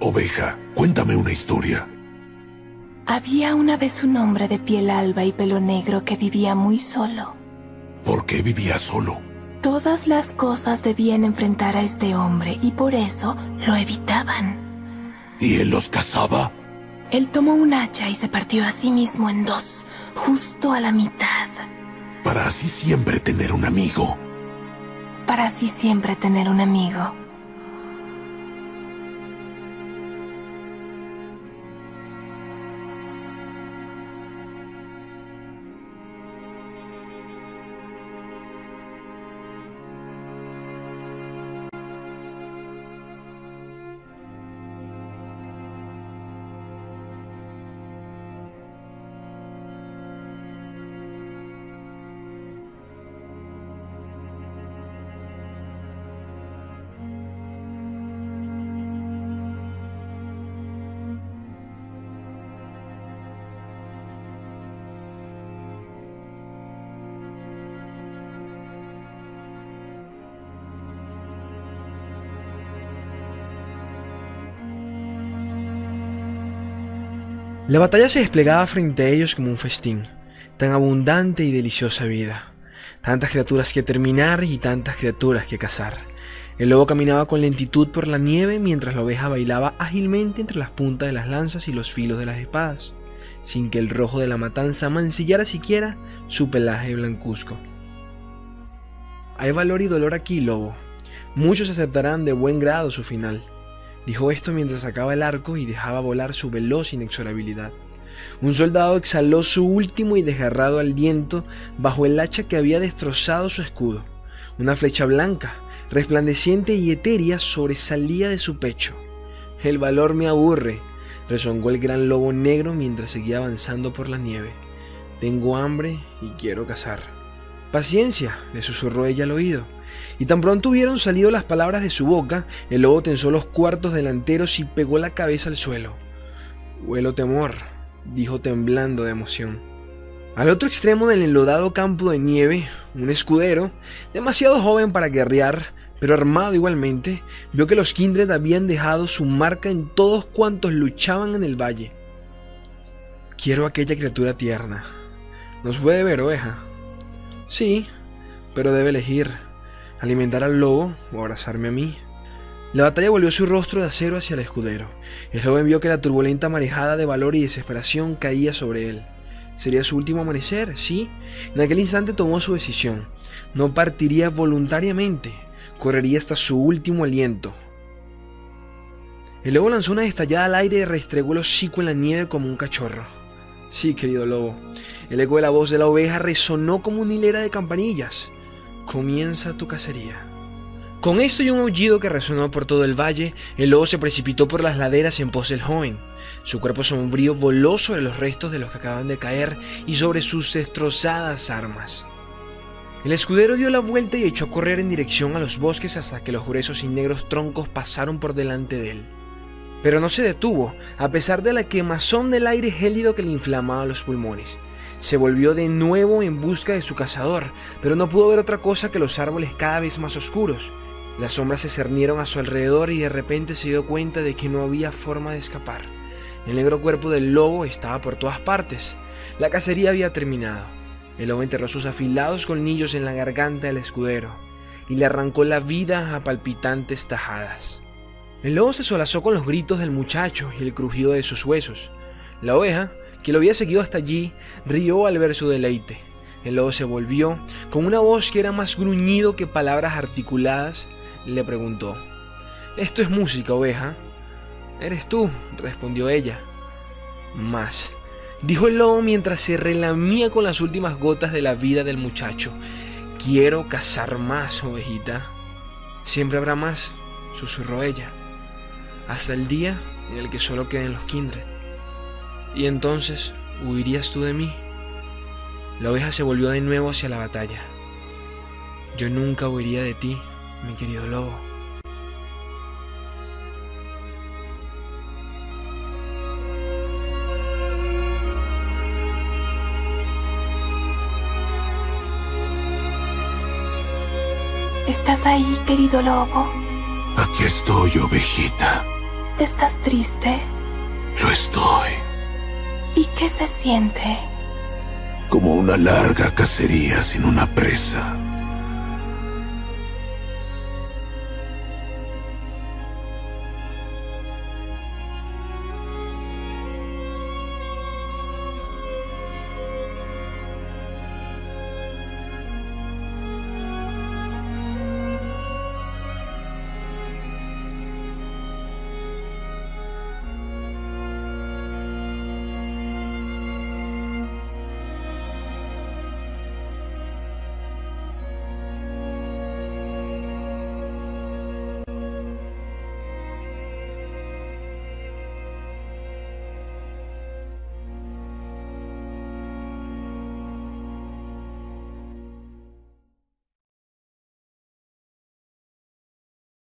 Oveja, cuéntame una historia. Había una vez un hombre de piel alba y pelo negro que vivía muy solo. ¿Por qué vivía solo? Todas las cosas debían enfrentar a este hombre y por eso lo evitaban. ¿Y él los cazaba? Él tomó un hacha y se partió a sí mismo en dos, justo a la mitad. Para así siempre tener un amigo. Para así siempre tener un amigo. La batalla se desplegaba frente a ellos como un festín, tan abundante y deliciosa vida, tantas criaturas que terminar y tantas criaturas que cazar. El lobo caminaba con lentitud por la nieve mientras la oveja bailaba ágilmente entre las puntas de las lanzas y los filos de las espadas, sin que el rojo de la matanza mancillara siquiera su pelaje blancuzco. Hay valor y dolor aquí, lobo. Muchos aceptarán de buen grado su final. Dijo esto mientras sacaba el arco y dejaba volar su veloz inexorabilidad. Un soldado exhaló su último y desgarrado aliento bajo el hacha que había destrozado su escudo. Una flecha blanca, resplandeciente y etérea, sobresalía de su pecho. El valor me aburre, rezongó el gran lobo negro mientras seguía avanzando por la nieve. Tengo hambre y quiero cazar. Paciencia, le susurró ella al oído. Y tan pronto hubieron salido las palabras de su boca, el lobo tensó los cuartos delanteros y pegó la cabeza al suelo. Huelo temor, dijo temblando de emoción. Al otro extremo del enlodado campo de nieve, un escudero, demasiado joven para guerrear, pero armado igualmente, vio que los Kindred habían dejado su marca en todos cuantos luchaban en el valle. Quiero aquella criatura tierna. ¿Nos puede ver, oveja? Sí, pero debe elegir alimentar al lobo o abrazarme a mí. La batalla volvió su rostro de acero hacia el escudero. El joven vio que la turbulenta marejada de valor y desesperación caía sobre él. Sería su último amanecer, sí. En aquel instante tomó su decisión. No partiría voluntariamente, correría hasta su último aliento. El lobo lanzó una destallada al aire y restregó el hocico en la nieve como un cachorro. Sí, querido lobo. El eco de la voz de la oveja resonó como una hilera de campanillas. Comienza tu cacería. Con esto y un aullido que resonó por todo el valle, el lobo se precipitó por las laderas en pos del joven. Su cuerpo sombrío voló sobre los restos de los que acaban de caer y sobre sus destrozadas armas. El escudero dio la vuelta y echó a correr en dirección a los bosques hasta que los gruesos y negros troncos pasaron por delante de él. Pero no se detuvo, a pesar de la quemazón del aire gélido que le inflamaba los pulmones. Se volvió de nuevo en busca de su cazador, pero no pudo ver otra cosa que los árboles cada vez más oscuros. Las sombras se cernieron a su alrededor y de repente se dio cuenta de que no había forma de escapar. El negro cuerpo del lobo estaba por todas partes. La cacería había terminado. El lobo enterró sus afilados colmillos en la garganta del escudero y le arrancó la vida a palpitantes tajadas. El lobo se solazó con los gritos del muchacho y el crujido de sus huesos. La oveja, que lo había seguido hasta allí, rió al ver su deleite. El lobo se volvió, con una voz que era más gruñido que palabras articuladas, le preguntó, ¿Esto es música, oveja? Eres tú, respondió ella. Más, dijo el lobo mientras se relamía con las últimas gotas de la vida del muchacho. Quiero cazar más, ovejita. Siempre habrá más, susurró ella, hasta el día en el que solo queden los kindred. Y entonces, ¿huirías tú de mí? La oveja se volvió de nuevo hacia la batalla. Yo nunca huiría de ti, mi querido lobo. ¿Estás ahí, querido lobo? Aquí estoy, ovejita. ¿Estás triste? Lo estoy. ¿Y qué se siente? Como una larga cacería sin una presa.